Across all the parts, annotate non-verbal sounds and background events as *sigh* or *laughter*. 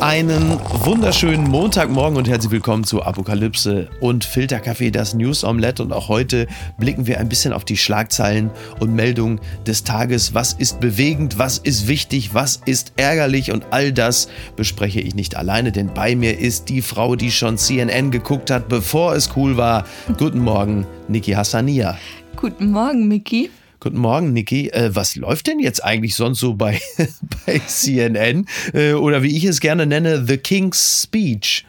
Einen wunderschönen Montagmorgen und herzlich willkommen zu Apokalypse und Filterkaffee, das News Omelette. Und auch heute blicken wir ein bisschen auf die Schlagzeilen und Meldungen des Tages. Was ist bewegend, was ist wichtig, was ist ärgerlich und all das bespreche ich nicht alleine, denn bei mir ist die Frau, die schon CNN geguckt hat, bevor es cool war. Guten Morgen, Niki Hassania. Guten Morgen, Miki. Guten Morgen, Niki. Äh, was läuft denn jetzt eigentlich sonst so bei, *laughs* bei CNN? Äh, oder wie ich es gerne nenne, The King's Speech.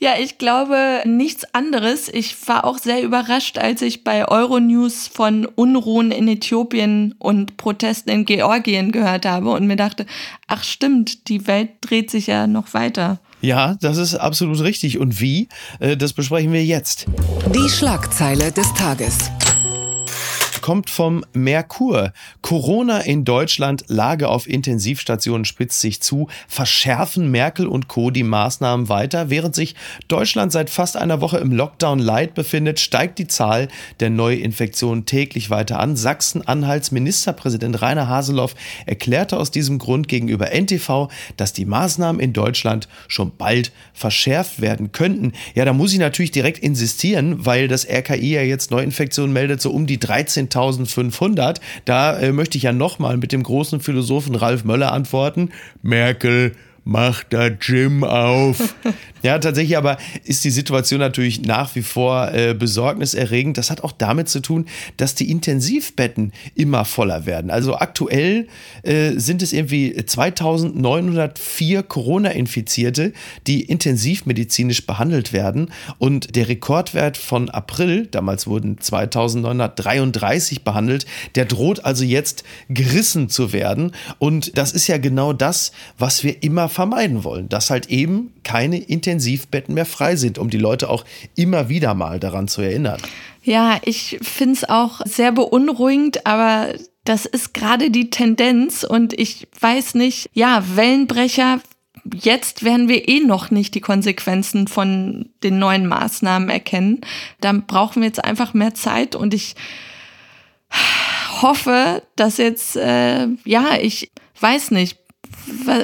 Ja, ich glaube nichts anderes. Ich war auch sehr überrascht, als ich bei Euronews von Unruhen in Äthiopien und Protesten in Georgien gehört habe und mir dachte, ach stimmt, die Welt dreht sich ja noch weiter. Ja, das ist absolut richtig. Und wie? Äh, das besprechen wir jetzt. Die Schlagzeile des Tages kommt vom Merkur. Corona in Deutschland, Lage auf Intensivstationen spitzt sich zu, verschärfen Merkel und Co. die Maßnahmen weiter. Während sich Deutschland seit fast einer Woche im Lockdown Light befindet, steigt die Zahl der Neuinfektionen täglich weiter an. Sachsen-Anhalts Ministerpräsident Rainer Haseloff erklärte aus diesem Grund gegenüber NTV, dass die Maßnahmen in Deutschland schon bald verschärft werden könnten. Ja, da muss ich natürlich direkt insistieren, weil das RKI ja jetzt Neuinfektionen meldet, so um die 13.000 1500. Da äh, möchte ich ja nochmal mit dem großen Philosophen Ralf Möller antworten. Merkel macht da Gym auf. *laughs* Ja, tatsächlich aber ist die Situation natürlich nach wie vor äh, besorgniserregend. Das hat auch damit zu tun, dass die Intensivbetten immer voller werden. Also aktuell äh, sind es irgendwie 2904 Corona-Infizierte, die intensivmedizinisch behandelt werden. Und der Rekordwert von April, damals wurden 2933 behandelt, der droht also jetzt gerissen zu werden. Und das ist ja genau das, was wir immer vermeiden wollen, dass halt eben keine Intensivbetten mehr frei sind, um die Leute auch immer wieder mal daran zu erinnern. Ja, ich finde es auch sehr beunruhigend, aber das ist gerade die Tendenz und ich weiß nicht, ja, Wellenbrecher, jetzt werden wir eh noch nicht die Konsequenzen von den neuen Maßnahmen erkennen. Dann brauchen wir jetzt einfach mehr Zeit und ich hoffe, dass jetzt, äh, ja, ich weiß nicht,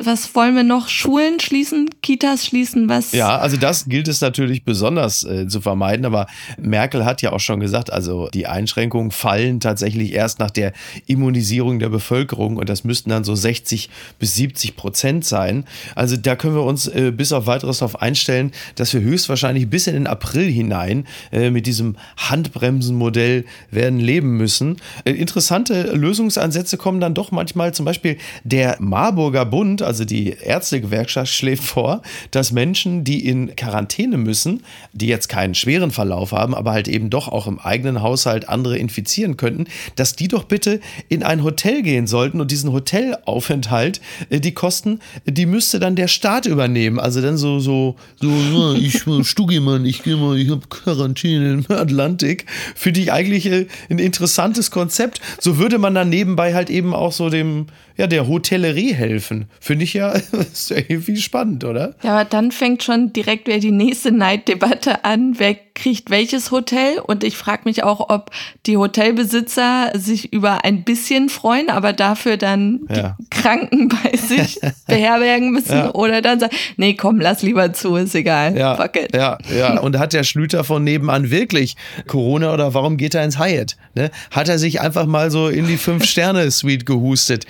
was wollen wir noch? Schulen schließen, Kitas schließen, was? Ja, also das gilt es natürlich besonders äh, zu vermeiden, aber Merkel hat ja auch schon gesagt, also die Einschränkungen fallen tatsächlich erst nach der Immunisierung der Bevölkerung und das müssten dann so 60 bis 70 Prozent sein. Also da können wir uns äh, bis auf weiteres darauf einstellen, dass wir höchstwahrscheinlich bis in den April hinein äh, mit diesem Handbremsenmodell werden leben müssen. Äh, interessante Lösungsansätze kommen dann doch manchmal, zum Beispiel der Marburger Bund, also die Ärztegewerkschaft, schlägt vor, dass Menschen, die in Quarantäne müssen, die jetzt keinen schweren Verlauf haben, aber halt eben doch auch im eigenen Haushalt andere infizieren könnten, dass die doch bitte in ein Hotel gehen sollten und diesen Hotelaufenthalt, äh, die Kosten, die müsste dann der Staat übernehmen. Also dann so, so, so, ja, ich Stuggi, Mann, ich gehe mal, ich habe Quarantäne im Atlantik. Finde ich eigentlich äh, ein interessantes Konzept. So würde man dann nebenbei halt eben auch so dem, ja, der Hotellerie helfen. Finde ich ja, *laughs* ist irgendwie spannend, oder? Ja, aber dann fängt schon direkt wieder die nächste Neiddebatte an. Wer kriegt welches Hotel? Und ich frage mich auch, ob die Hotelbesitzer sich über ein bisschen freuen, aber dafür dann ja. die Kranken *laughs* bei sich *laughs* beherbergen müssen ja. oder dann sagen, nee, komm, lass lieber zu, ist egal. Ja, Fuck it. ja, ja. *laughs* Und hat der Schlüter von nebenan wirklich Corona oder warum geht er ins Hyatt? Ne? Hat er sich einfach mal so in die Fünf-Sterne-Suite gehustet?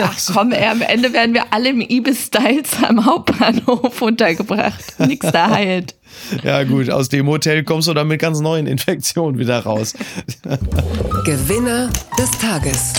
Ach komm, ey, am Ende werden wir alle im Ibis-Styles am Hauptbahnhof untergebracht. Nix da heilt. *laughs* Ja, gut, aus dem Hotel kommst du dann mit ganz neuen Infektionen wieder raus. Gewinner des Tages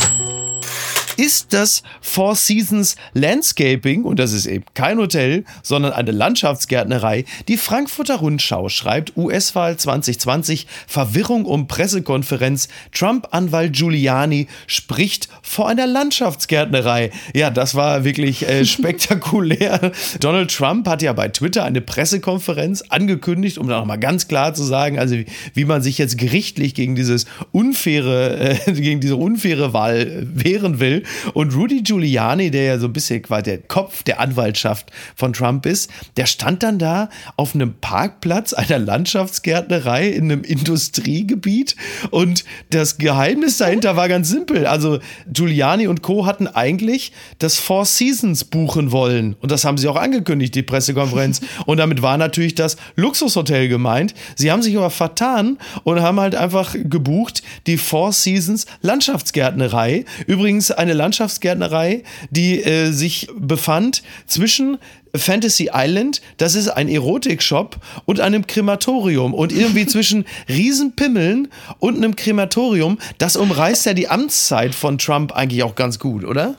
ist das Four Seasons Landscaping, und das ist eben kein Hotel, sondern eine Landschaftsgärtnerei. Die Frankfurter Rundschau schreibt US-Wahl 2020, Verwirrung um Pressekonferenz, Trump-Anwalt Giuliani spricht vor einer Landschaftsgärtnerei. Ja, das war wirklich äh, *laughs* spektakulär. Donald Trump hat ja bei Twitter eine Pressekonferenz angekündigt, um da nochmal ganz klar zu sagen, also wie, wie, man sich jetzt gerichtlich gegen dieses unfaire, äh, gegen diese unfaire Wahl wehren will. Und Rudy Giuliani, der ja so ein bisschen quasi der Kopf der Anwaltschaft von Trump ist, der stand dann da auf einem Parkplatz einer Landschaftsgärtnerei in einem Industriegebiet. Und das Geheimnis dahinter war ganz simpel. Also Giuliani und Co. hatten eigentlich das Four Seasons buchen wollen. Und das haben sie auch angekündigt, die Pressekonferenz. *laughs* Und damit war natürlich das Luxushotel gemeint. Sie haben sich aber vertan und haben halt einfach gebucht die Four Seasons Landschaftsgärtnerei. Übrigens eine Landschaftsgärtnerei, die äh, sich befand zwischen Fantasy Island, das ist ein Erotikshop und einem Krematorium und irgendwie *laughs* zwischen Riesenpimmeln und einem Krematorium, das umreißt ja die Amtszeit von Trump eigentlich auch ganz gut, oder?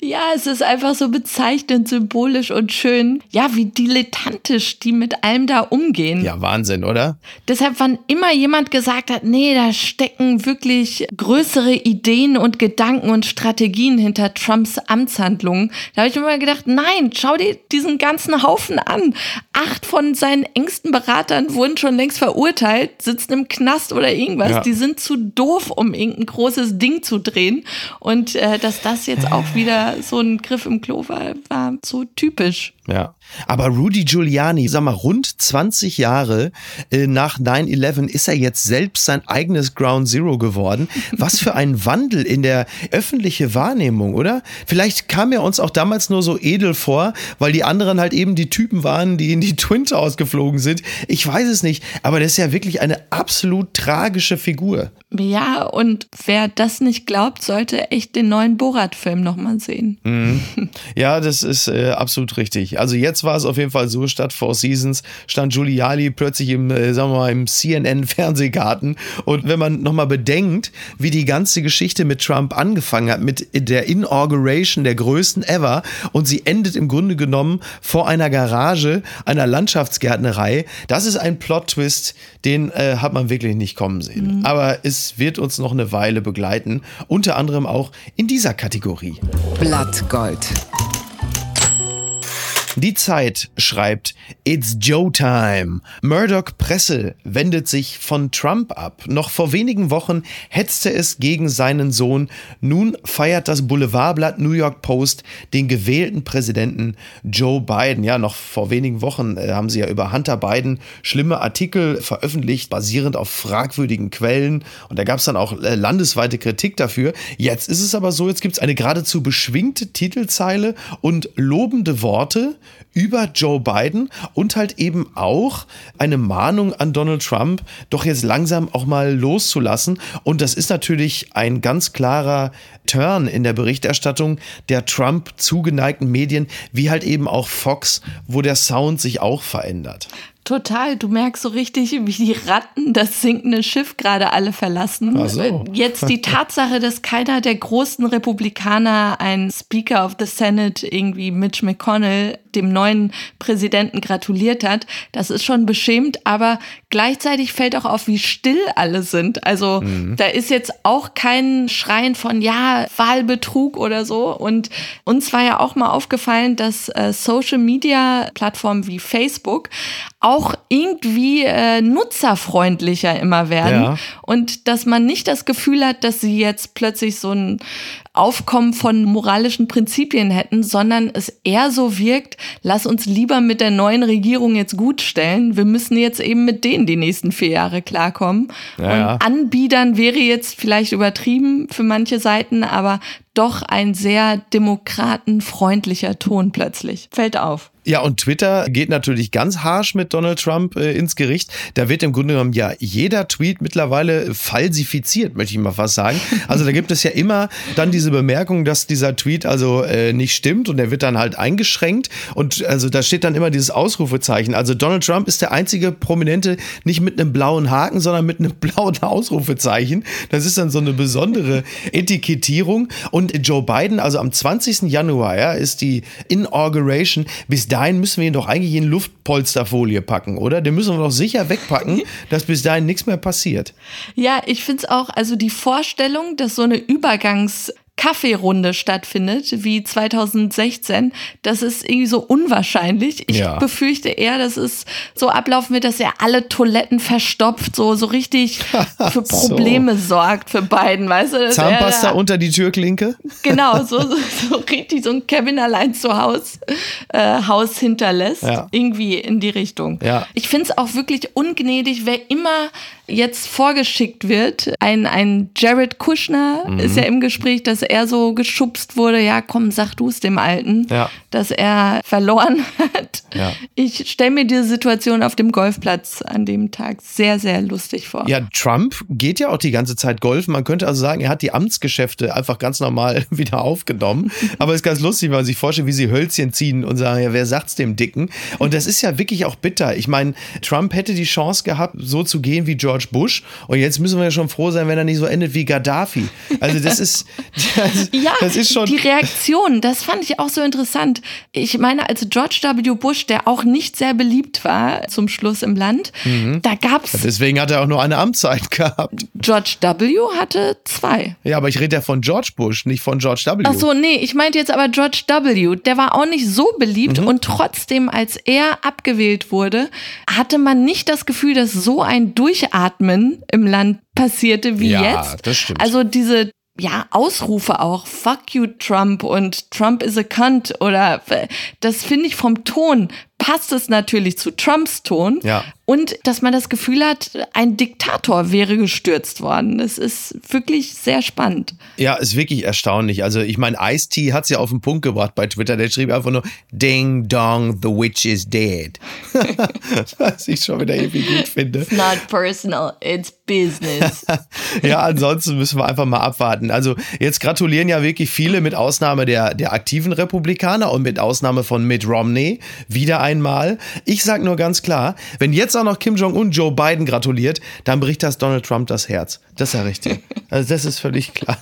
Ja, es ist einfach so bezeichnend, symbolisch und schön. Ja, wie dilettantisch die mit allem da umgehen. Ja, Wahnsinn, oder? Deshalb, wann immer jemand gesagt hat, nee, da stecken wirklich größere Ideen und Gedanken und Strategien hinter Trumps Amtshandlungen, da habe ich immer gedacht, nein, schau dir diesen ganzen Haufen an. Acht von seinen engsten Beratern wurden schon längst verurteilt, sitzen im Knast oder irgendwas. Ja. Die sind zu doof, um irgendein großes Ding zu drehen. Und äh, dass das jetzt auch wieder so ein Griff im Klo war, war so typisch. Ja. Aber Rudy Giuliani, sag mal, rund 20 Jahre äh, nach 9-11 ist er jetzt selbst sein eigenes Ground Zero geworden. Was für ein Wandel in der öffentlichen Wahrnehmung, oder? Vielleicht kam er uns auch damals nur so edel vor, weil die anderen halt eben die Typen waren, die in die Twin Towers geflogen sind. Ich weiß es nicht, aber das ist ja wirklich eine absolut tragische Figur. Ja, und wer das nicht glaubt, sollte echt den neuen Borat-Film nochmal sehen. Mhm. Ja, das ist äh, absolut richtig. Also jetzt war es auf jeden Fall so, statt Four Seasons stand Giuliani plötzlich im, äh, sagen wir mal, im CNN-Fernsehgarten. Und wenn man nochmal bedenkt, wie die ganze Geschichte mit Trump angefangen hat, mit der Inauguration der größten ever und sie endet im Grunde genommen vor einer Garage einer Landschaftsgärtnerei, das ist ein Plot-Twist, den äh, hat man wirklich nicht kommen sehen. Mhm. Aber es es wird uns noch eine Weile begleiten, unter anderem auch in dieser Kategorie. Blattgold. Die Zeit schreibt, It's Joe Time. Murdoch Presse wendet sich von Trump ab. Noch vor wenigen Wochen hetzte es gegen seinen Sohn. Nun feiert das Boulevardblatt New York Post den gewählten Präsidenten Joe Biden. Ja, noch vor wenigen Wochen äh, haben sie ja über Hunter Biden schlimme Artikel veröffentlicht, basierend auf fragwürdigen Quellen. Und da gab es dann auch äh, landesweite Kritik dafür. Jetzt ist es aber so, jetzt gibt es eine geradezu beschwingte Titelzeile und lobende Worte über Joe Biden und halt eben auch eine Mahnung an Donald Trump, doch jetzt langsam auch mal loszulassen. Und das ist natürlich ein ganz klarer Turn in der Berichterstattung der Trump zugeneigten Medien, wie halt eben auch Fox, wo der Sound sich auch verändert. Total, du merkst so richtig, wie die Ratten das sinkende Schiff gerade alle verlassen. So. Jetzt die Tatsache, dass keiner der großen Republikaner ein Speaker of the Senate, irgendwie Mitch McConnell, dem neuen Präsidenten gratuliert hat, das ist schon beschämt, aber gleichzeitig fällt auch auf, wie still alle sind. Also mhm. da ist jetzt auch kein Schreien von, ja, Wahlbetrug oder so. Und uns war ja auch mal aufgefallen, dass äh, Social Media Plattformen wie Facebook auch irgendwie äh, nutzerfreundlicher immer werden ja. und dass man nicht das Gefühl hat, dass sie jetzt plötzlich so ein Aufkommen von moralischen Prinzipien hätten, sondern es eher so wirkt, lass uns lieber mit der neuen Regierung jetzt gut stellen. Wir müssen jetzt eben mit denen die nächsten vier Jahre klarkommen. Ja, und Anbiedern wäre jetzt vielleicht übertrieben für manche Seiten, aber doch ein sehr demokratenfreundlicher Ton plötzlich. Fällt auf. Ja, und Twitter geht natürlich ganz harsch mit Donald Trump äh, ins Gericht. Da wird im Grunde genommen ja jeder Tweet mittlerweile falsifiziert, möchte ich mal fast sagen. Also da gibt es ja immer dann diese Bemerkung, dass dieser Tweet also äh, nicht stimmt und der wird dann halt eingeschränkt. Und also da steht dann immer dieses Ausrufezeichen. Also Donald Trump ist der einzige Prominente nicht mit einem blauen Haken, sondern mit einem *laughs* blauen Ausrufezeichen. Das ist dann so eine besondere Etikettierung. Und Joe Biden, also am 20. Januar, ja, ist die Inauguration. Bis dahin müssen wir ihn doch eigentlich in Luftpolsterfolie packen, oder? Den müssen wir doch sicher wegpacken, *laughs* dass bis dahin nichts mehr passiert. Ja, ich finde es auch, also die Vorstellung, dass so eine Übergangs- Kaffeerunde stattfindet, wie 2016, das ist irgendwie so unwahrscheinlich. Ich Ja. befürchte eher, dass es so ablaufen wird, dass er alle Toiletten verstopft, so, so richtig *laughs* für So. Probleme sorgt für beiden, weißt du? er Zahnpasta da- unter die Türklinke? *laughs* Genau, so, so, so richtig so ein Kevin allein zu Haus, äh, Haus hinterlässt. Ja. Irgendwie in die Richtung. Ja. Ich finde es auch wirklich ungnädig, wer immer jetzt vorgeschickt wird. Ein, ein Jared Kushner Mhm. ist ja im Gespräch, dass er so geschubst wurde. Ja, komm, sag du es dem Alten, Ja. dass er verloren hat. Ja. Ich stelle mir diese Situation auf dem Golfplatz an dem Tag sehr, sehr lustig vor. Ja, Trump geht ja auch die ganze Zeit golfen. Man könnte also sagen, er hat die Amtsgeschäfte einfach ganz normal *laughs* wieder aufgenommen. Aber es ist ganz lustig, wenn man sich vorstellt, wie sie Hölzchen ziehen und sagen, ja, wer sagt's dem Dicken? Und das ist ja wirklich auch bitter. Ich meine, Trump hätte die Chance gehabt, so zu gehen wie George Bush. Und jetzt müssen wir ja schon froh sein, wenn er nicht so endet wie Gaddafi. Also das ist, *laughs* *laughs* Ja, das ist schon. die Reaktion, das fand ich auch so interessant. Ich meine, als George W. Bush, der auch nicht sehr beliebt war zum Schluss im Land, Mhm. da gab's Deswegen hat er auch nur eine Amtszeit *laughs* gehabt. George W. hatte zwei. Ja, aber ich rede ja von George Bush, nicht von George W. Ach so, nee, ich meinte jetzt aber George W. Der war auch nicht so beliebt Mhm. und trotzdem, als er abgewählt wurde, hatte man nicht das Gefühl, dass so ein Durchatmen im Land passierte wie Ja, jetzt. das stimmt. Also diese ja, Ausrufe auch, fuck you Trump und Trump is a cunt oder das finde ich vom Ton passt es natürlich zu Trumps Ton Ja. und dass man das Gefühl hat, ein Diktator wäre gestürzt worden. Das ist wirklich sehr spannend. Ja, ist wirklich erstaunlich. Also ich meine, Ice-T hat es ja auf den Punkt gebracht bei Twitter. Der schrieb einfach nur, Ding dong, the witch is dead. *laughs* Was ich schon wieder irgendwie gut finde. It's not personal, it's business. *laughs* Ja, ansonsten müssen wir einfach mal abwarten. Also jetzt gratulieren ja wirklich viele mit Ausnahme der, der aktiven Republikaner und mit Ausnahme von Mitt Romney wieder einmal. Ich sag nur ganz klar, wenn jetzt auch noch Kim Jong-un Joe Biden gratuliert, dann bricht das Donald Trump das Herz. Das ist ja richtig. *laughs* Also das ist völlig klar.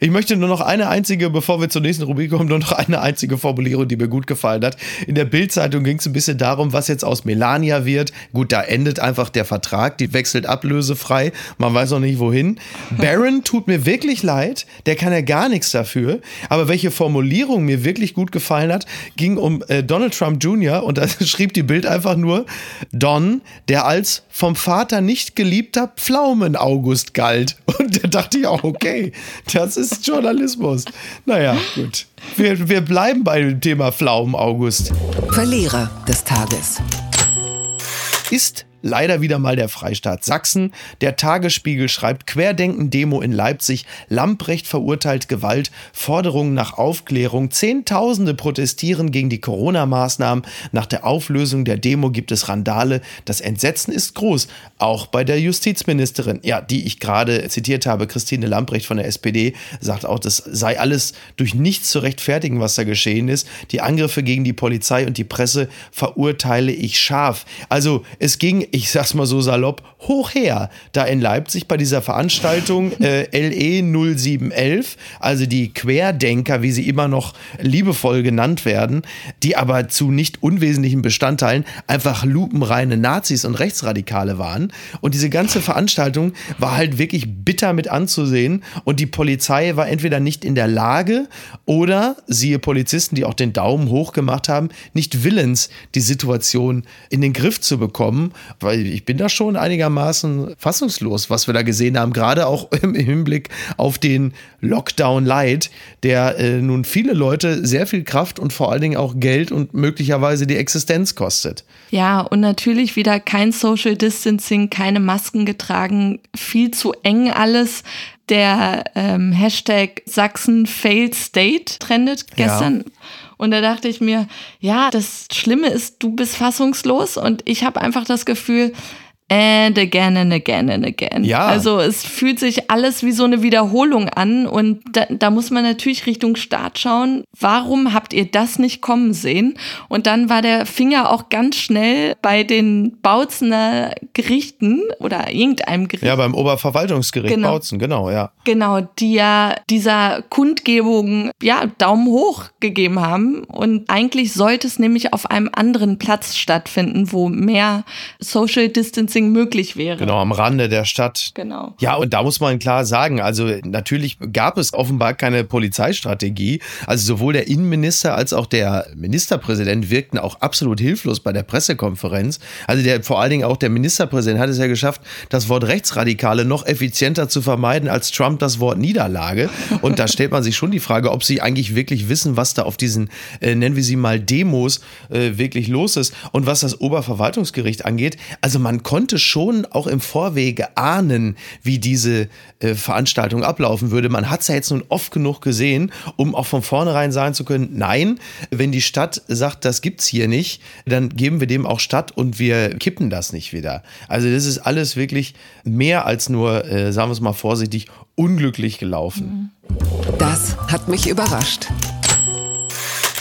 Ich möchte nur noch eine einzige, bevor wir zur nächsten Rubrik kommen, nur noch eine einzige Formulierung, die mir gut gefallen hat. In der Bildzeitung ging es ein bisschen darum, was jetzt aus Melania wird. Gut, da endet einfach der Vertrag, die wechselt ablösefrei. Man weiß noch nicht wohin. Barron tut mir wirklich leid, der kann ja gar nichts dafür. Aber welche Formulierung mir wirklich gut gefallen hat, ging um äh, Donald Trump Jr. und da *laughs* schrieb die Bild einfach nur Don, der als vom Vater nicht geliebter Pflaumen-August galt. Und da dachte ich auch, okay, das ist Journalismus. Naja, gut. Wir, wir bleiben bei dem Thema Pflaumen-August. Verlierer des Tages. Ist leider wieder mal der Freistaat Sachsen. Der Tagesspiegel schreibt Querdenken-Demo in Leipzig. Lamprecht verurteilt Gewalt. Forderungen nach Aufklärung. Zehntausende protestieren gegen die Corona-Maßnahmen. Nach der Auflösung der Demo gibt es Randale. Das Entsetzen ist groß. Auch bei der Justizministerin, ja, die ich gerade zitiert habe, Christine Lamprecht von der SPD, sagt auch, das sei alles durch nichts zu rechtfertigen, was da geschehen ist. Die Angriffe gegen die Polizei und die Presse verurteile ich scharf. Also es ging, ich sag's mal so salopp, hoch her, da in Leipzig bei dieser Veranstaltung äh, LE 0711, also die Querdenker, wie sie immer noch liebevoll genannt werden, die aber zu nicht unwesentlichen Bestandteilen einfach lupenreine Nazis und Rechtsradikale waren. Und diese ganze Veranstaltung war halt wirklich bitter mit anzusehen. Und die Polizei war entweder nicht in der Lage oder, siehe Polizisten, die auch den Daumen hoch gemacht haben, nicht willens, die Situation in den Griff zu bekommen. Weil ich bin da schon einigermaßen fassungslos, was wir da gesehen haben, gerade auch *laughs* im Hinblick auf den Lockdown Light, der äh, nun viele Leute sehr viel Kraft und vor allen Dingen auch Geld und möglicherweise die Existenz kostet. Ja, und natürlich wieder kein Social Distancing, keine Masken getragen, viel zu eng alles. Der ähm, Hashtag Sachsen Failed State trendet gestern. Und da dachte ich mir, ja, das Schlimme ist, du bist fassungslos und ich habe einfach das Gefühl, and again and again and again. Ja. Also es fühlt sich alles wie so eine Wiederholung an und da, da muss man natürlich Richtung Staat schauen. Warum habt ihr das nicht kommen sehen? Und dann war der Finger auch ganz schnell bei den Bautzener Gerichten oder irgendeinem Gericht. Ja, beim Oberverwaltungsgericht Genau. Bautzen, genau, ja. Genau, die ja dieser Kundgebung ja Daumen hoch gegeben haben und eigentlich sollte es nämlich auf einem anderen Platz stattfinden, wo mehr Social Distancing Casting möglich wäre. Genau, am Rande der Stadt. Genau. Ja, und da muss man klar sagen, also natürlich gab es offenbar keine Polizeistrategie. Also sowohl der Innenminister als auch der Ministerpräsident wirkten auch absolut hilflos bei der Pressekonferenz. Also der vor allen Dingen auch der Ministerpräsident hat es ja geschafft, das Wort Rechtsradikale noch effizienter zu vermeiden als Trump das Wort Niederlage. Und da stellt man sich schon die Frage, ob sie eigentlich wirklich wissen, was da auf diesen, äh, nennen wir sie mal Demos, äh, wirklich los ist. Und was das Oberverwaltungsgericht angeht, also man konnte schon auch im Vorwege ahnen, wie diese äh, Veranstaltung ablaufen würde. Man hat es ja jetzt nun oft genug gesehen, um auch von vornherein sagen zu können, nein, wenn die Stadt sagt, das gibt's hier nicht, dann geben wir dem auch statt und wir kippen das nicht wieder. Also das ist alles wirklich mehr als nur, äh, sagen wir es mal vorsichtig, unglücklich gelaufen. Das hat mich überrascht.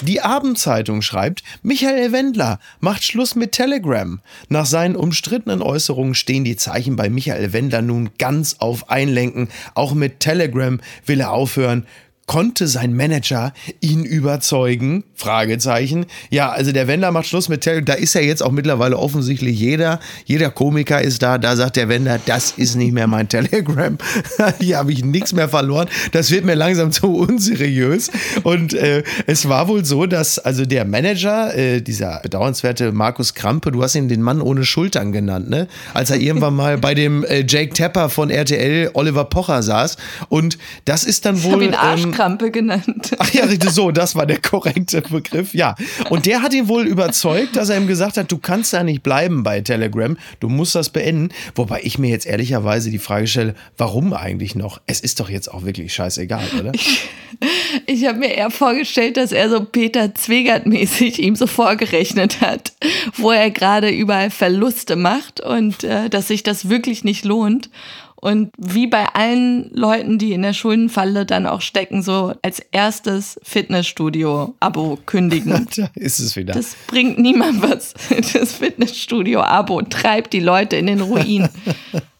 Die Abendzeitung schreibt, Michael Wendler macht Schluss mit Telegram. Nach seinen umstrittenen Äußerungen stehen die Zeichen bei Michael Wendler nun ganz auf Einlenken. Auch mit Telegram will er aufhören. Konnte sein Manager ihn überzeugen? Fragezeichen. Ja, also der Wender macht Schluss mit Telegram. Da ist ja jetzt auch mittlerweile offensichtlich jeder. Jeder Komiker ist da. Da sagt der Wender, das ist nicht mehr mein Telegram. *laughs* Hier habe ich nichts mehr verloren. Das wird mir langsam zu unseriös. Und äh, es war wohl so, dass also der Manager, äh, dieser bedauernswerte Markus Krampe, du hast ihn den Mann ohne Schultern genannt, ne? Als er irgendwann mal bei dem äh, Jake Tapper von RTL Oliver Pocher saß. Und das ist dann wohl. Ich Arschkrampe genannt. Ach ja, so, das war der korrekte Begriff. Ja. Und der hat ihn wohl überzeugt, dass er ihm gesagt hat, du kannst da nicht bleiben bei Telegram, du musst das beenden. Wobei ich mir jetzt ehrlicherweise die Frage stelle, warum eigentlich noch? Es ist doch jetzt auch wirklich scheißegal, oder? Ich, ich habe mir eher vorgestellt, dass er so Peter Zwegert-mäßig ihm so vorgerechnet hat, wo er gerade überall Verluste macht und äh, dass sich das wirklich nicht lohnt. Und wie bei allen Leuten, die in der Schuldenfalle dann auch stecken, so als erstes Fitnessstudio-Abo kündigen. *laughs* da ist es wieder. Das bringt niemand was. *laughs* Das Fitnessstudio-Abo treibt die Leute in den Ruin. *laughs*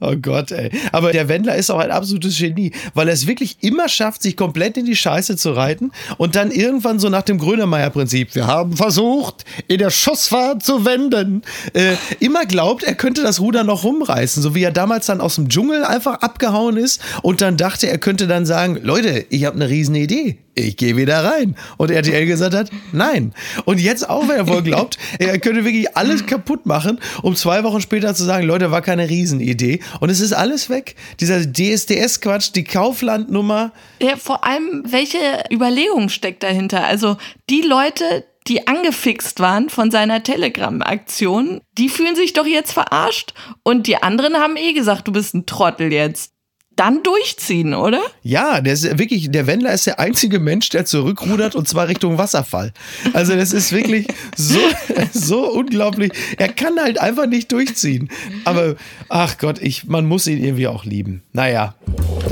Oh Gott, ey. Aber der Wendler ist auch ein absolutes Genie, weil er es wirklich immer schafft, sich komplett in die Scheiße zu reiten und dann irgendwann so nach dem Grönemeyer-Prinzip, wir haben versucht, in der Schussfahrt zu wenden, äh, immer glaubt, er könnte das Ruder noch rumreißen, so wie er damals dann aus dem Dschungel einfach abgehauen ist und dann dachte, er könnte dann sagen, Leute, ich habe eine riesen Idee ich gehe wieder rein. Und RTL gesagt hat, nein. Und jetzt auch, wenn er wohl glaubt, *laughs* er könnte wirklich alles kaputt machen, um zwei Wochen später zu sagen, Leute, war keine Riesenidee. Und es ist alles weg. Dieser DSDS-Quatsch, die Kaufland-Nummer. Ja, vor allem, welche Überlegung steckt dahinter? Also die Leute, die angefixt waren von seiner Telegram-Aktion, die fühlen sich doch jetzt verarscht. Und die anderen haben eh gesagt, du bist ein Trottel jetzt dann durchziehen, oder? Ja, der ist wirklich, der Wendler ist der einzige Mensch, der zurückrudert und zwar Richtung Wasserfall. Also das ist wirklich so, *laughs* so unglaublich. Er kann halt einfach nicht durchziehen. Aber ach Gott, ich, man muss ihn irgendwie auch lieben. Naja.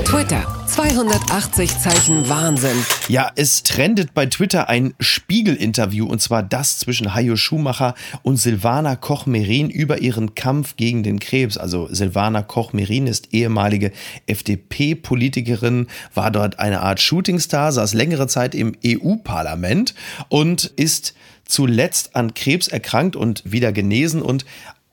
Twitter, 280 Zeichen Wahnsinn. Ja, es trendet bei Twitter ein Spiegel-Interview und zwar das zwischen Hajo Schumacher und Silvana Koch-Merin über ihren Kampf gegen den Krebs. Also Silvana Koch-Merin ist ehemalige FDP-Politikerin, war dort eine Art Shootingstar, saß längere Zeit im EU-Parlament und ist zuletzt an Krebs erkrankt und wieder genesen und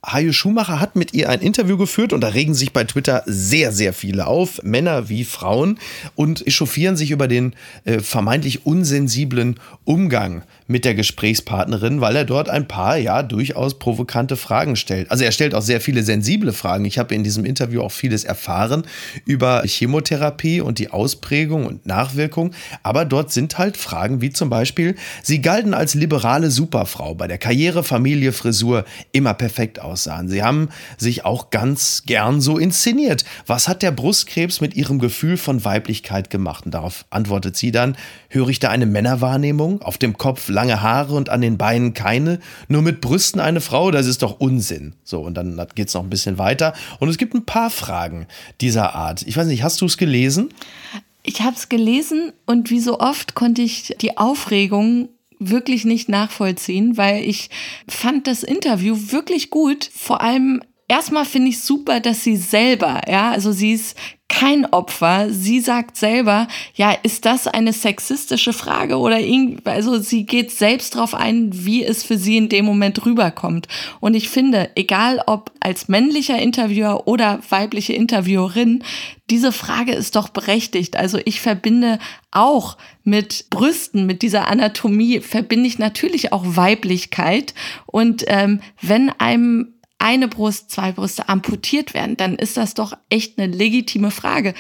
Hajo Schumacher hat mit ihr ein Interview geführt und da regen sich bei Twitter sehr, sehr viele auf, Männer wie Frauen, und echauffieren sich über den äh, vermeintlich unsensiblen Umgang mit der Gesprächspartnerin, weil er dort ein paar, ja, durchaus provokante Fragen stellt. Also er stellt auch sehr viele sensible Fragen. Ich habe in diesem Interview auch vieles erfahren über Chemotherapie und die Ausprägung und Nachwirkung. Aber dort sind halt Fragen wie zum Beispiel, sie galten als liberale Superfrau bei der Karriere, Familie, Frisur immer perfekt aussahen. Sie haben sich auch ganz gern so inszeniert. Was hat der Brustkrebs mit ihrem Gefühl von Weiblichkeit gemacht? Und darauf antwortet sie dann, höre ich da eine Männerwahrnehmung? Auf dem Kopf lange Haare und an den Beinen keine, nur mit Brüsten eine Frau, das ist doch Unsinn. So, und dann geht es noch ein bisschen weiter. Und es gibt ein paar Fragen dieser Art. Ich weiß nicht, hast du es gelesen? Ich habe es gelesen und wie so oft konnte ich die Aufregung wirklich nicht nachvollziehen, weil ich fand das Interview wirklich gut. Vor allem erstmal finde ich super, dass sie selber, ja, also sie ist kein Opfer. Sie sagt selber, ja, ist das eine sexistische Frage oder irgendwie, also sie geht selbst darauf ein, wie es für sie in dem Moment rüberkommt. Und ich finde, egal ob als männlicher Interviewer oder weibliche Interviewerin, diese Frage ist doch berechtigt. Also ich verbinde auch mit Brüsten, mit dieser Anatomie, verbinde ich natürlich auch Weiblichkeit. Und ähm, wenn einem eine Brust, zwei Brüste amputiert werden, dann ist das doch echt eine legitime Frage.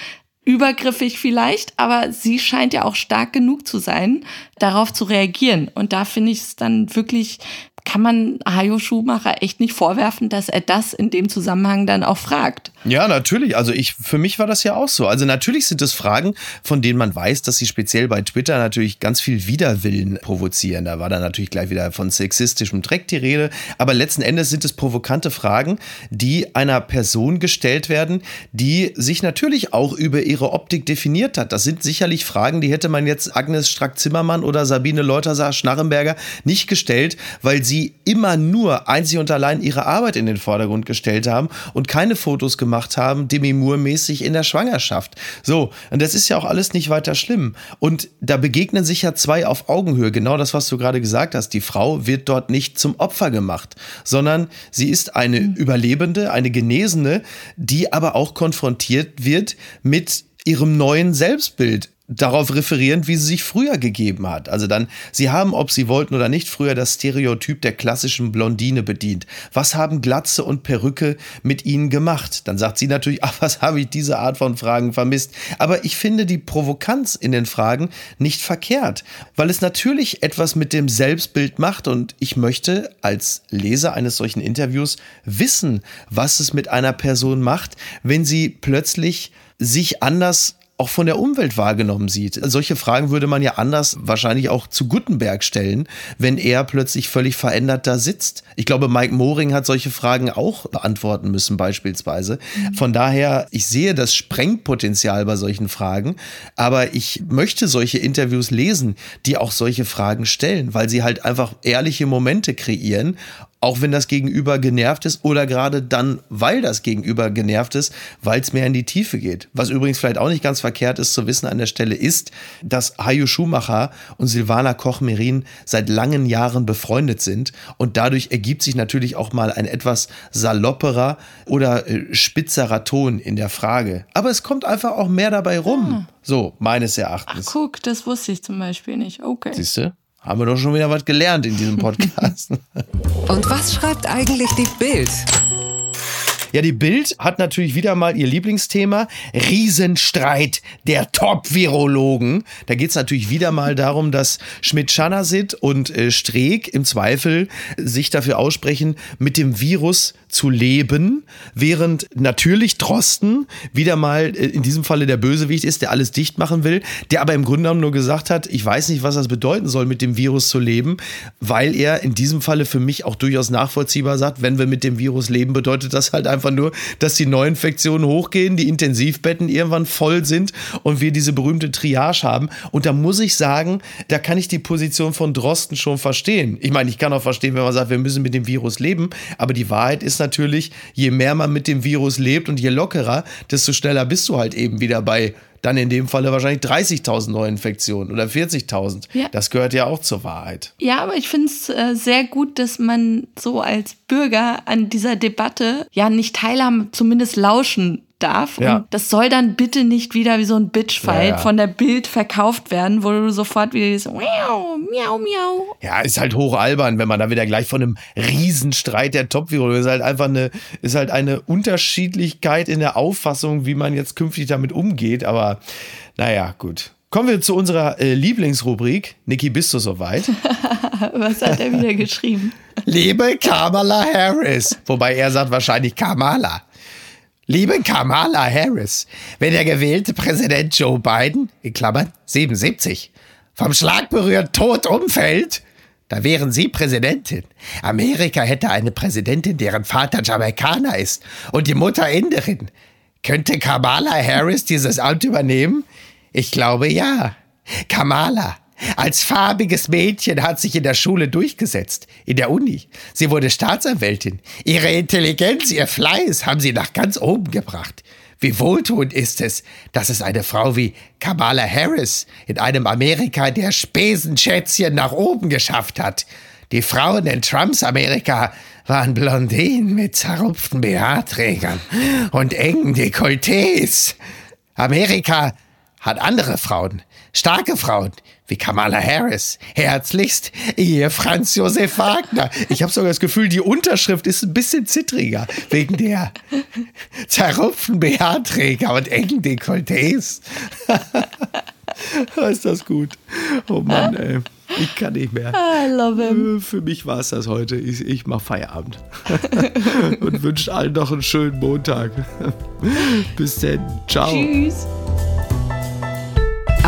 Übergriffig vielleicht, aber sie scheint ja auch stark genug zu sein, darauf zu reagieren. Und da finde ich es dann wirklich kann man Hajo Schumacher echt nicht vorwerfen, dass er das in dem Zusammenhang dann auch fragt. Ja, natürlich. Also ich, für mich war das ja auch so. Also natürlich sind es Fragen, von denen man weiß, dass sie speziell bei Twitter natürlich ganz viel Widerwillen provozieren. Da war dann natürlich gleich wieder von sexistischem Dreck die Rede. Aber letzten Endes sind es provokante Fragen, die einer Person gestellt werden, die sich natürlich auch über ihre Optik definiert hat. Das sind sicherlich Fragen, die hätte man jetzt Agnes Strack-Zimmermann oder Sabine Leutersar-Schnarrenberger nicht gestellt, weil sie sie immer nur einzig und allein ihre Arbeit in den Vordergrund gestellt haben und keine Fotos gemacht haben, Demi Moore-mäßig in der Schwangerschaft. So, und das ist ja auch alles nicht weiter schlimm. Und da begegnen sich ja zwei auf Augenhöhe. Genau das, was du gerade gesagt hast. Die Frau wird dort nicht zum Opfer gemacht, sondern sie ist eine mhm. Überlebende, eine Genesene, die aber auch konfrontiert wird mit ihrem neuen Selbstbild darauf referierend, wie sie sich früher gegeben hat. Also dann, sie haben, ob sie wollten oder nicht, früher das Stereotyp der klassischen Blondine bedient. Was haben Glatze und Perücke mit ihnen gemacht? Dann sagt sie natürlich, *laughs* ach, was habe ich diese Art von Fragen vermisst? Aber ich finde die Provokanz in den Fragen nicht verkehrt, weil es natürlich etwas mit dem Selbstbild macht und ich möchte als Leser eines solchen Interviews wissen, was es mit einer Person macht, wenn sie plötzlich sich anders auch von der Umwelt wahrgenommen sieht. Solche Fragen würde man ja anders wahrscheinlich auch zu Gutenberg stellen, wenn er plötzlich völlig verändert da sitzt. Ich glaube, Mike Moring hat solche Fragen auch beantworten müssen beispielsweise. Von daher, ich sehe das Sprengpotenzial bei solchen Fragen, aber ich möchte solche Interviews lesen, die auch solche Fragen stellen, weil sie halt einfach ehrliche Momente kreieren auch wenn das Gegenüber genervt ist oder gerade dann, weil das Gegenüber genervt ist, weil es mehr in die Tiefe geht. Was übrigens vielleicht auch nicht ganz verkehrt ist zu wissen an der Stelle ist, dass Hajo Schumacher und Silvana Koch-Merin seit langen Jahren befreundet sind und dadurch ergibt sich natürlich auch mal ein etwas salopperer oder äh, spitzerer Ton in der Frage. Aber es kommt einfach auch mehr dabei rum. Ah. So, meines Erachtens. Ach, guck, das wusste ich zum Beispiel nicht. Okay. Siehst du? Haben wir doch schon wieder was gelernt in diesem Podcast. *laughs* Und was schreibt eigentlich die Bild? Ja, die Bild hat natürlich wieder mal ihr Lieblingsthema. Riesenstreit der Top-Virologen. Da geht es natürlich wieder mal darum, dass Schmidt-Schanasit und äh, Streeck im Zweifel sich dafür aussprechen, mit dem Virus zu leben, während natürlich Drosten wieder mal äh, in diesem Falle der Bösewicht ist, der alles dicht machen will, der aber im Grunde genommen nur gesagt hat, ich weiß nicht, was das bedeuten soll, mit dem Virus zu leben, weil er in diesem Falle für mich auch durchaus nachvollziehbar sagt, wenn wir mit dem Virus leben, bedeutet das halt einfach nur, dass die Neuinfektionen hochgehen, die Intensivbetten irgendwann voll sind und wir diese berühmte Triage haben. Und da muss ich sagen, da kann ich die Position von Drosten schon verstehen. Ich meine, ich kann auch verstehen, wenn man sagt, wir müssen mit dem Virus leben, aber die Wahrheit ist natürlich, je mehr man mit dem Virus lebt und je lockerer, desto schneller bist du halt eben wieder bei dann in dem Falle wahrscheinlich 30.000 Neuinfektionen oder 40.000. Ja. Das gehört ja auch zur Wahrheit. Ja, aber ich finde es äh, sehr gut, dass man so als Bürger an dieser Debatte ja nicht teilhaben, zumindest lauschen darf. Ja. Und das soll dann bitte nicht wieder wie so ein Bitchfight ja, ja. von der Bild verkauft werden, wo du sofort wieder so miau, miau, miau. Ja, ist halt hoch albern, wenn man da wieder gleich von einem Riesenstreit der Top-Virologen ist halt einfach eine, ist halt eine Unterschiedlichkeit in der Auffassung, wie man jetzt künftig damit umgeht. Aber naja, gut. Kommen wir zu unserer äh, Lieblingsrubrik. Niki, bist du soweit? *laughs* Was hat er wieder geschrieben? Liebe Kamala Harris. Wobei er sagt wahrscheinlich Kamala. Liebe Kamala Harris, wenn der gewählte Präsident Joe Biden, in Klammern 77, vom Schlag berührt tot umfällt, da wären Sie Präsidentin. Amerika hätte eine Präsidentin, deren Vater Jamaikaner ist und die Mutter Inderin. Könnte Kamala Harris dieses Amt übernehmen? Ich glaube ja. Kamala, als farbiges Mädchen hat sich in der Schule durchgesetzt, in der Uni. Sie wurde Staatsanwältin. Ihre Intelligenz, ihr Fleiß haben sie nach ganz oben gebracht. Wie wohltuend ist es, dass es eine Frau wie Kamala Harris in einem Amerika der Spesenschätzchen nach oben geschafft hat. Die Frauen in Trumps Amerika waren Blondinen mit zerrupften BH-Trägern und engen Dekolletés. Amerika hat andere Frauen, starke Frauen, wie Kamala Harris. Herzlichst, ihr Franz Josef Wagner. Ich habe sogar das Gefühl, die Unterschrift ist ein bisschen zittriger, wegen der zerrupften BH-Träger und engen Dekolletés. *laughs* ist das gut. Oh Mann, ey. Ich kann nicht mehr. I love him. Für mich war es das heute. Ich, ich mache Feierabend. *laughs* und wünsche allen noch einen schönen Montag. *laughs* Bis dann. Ciao. Tschüss.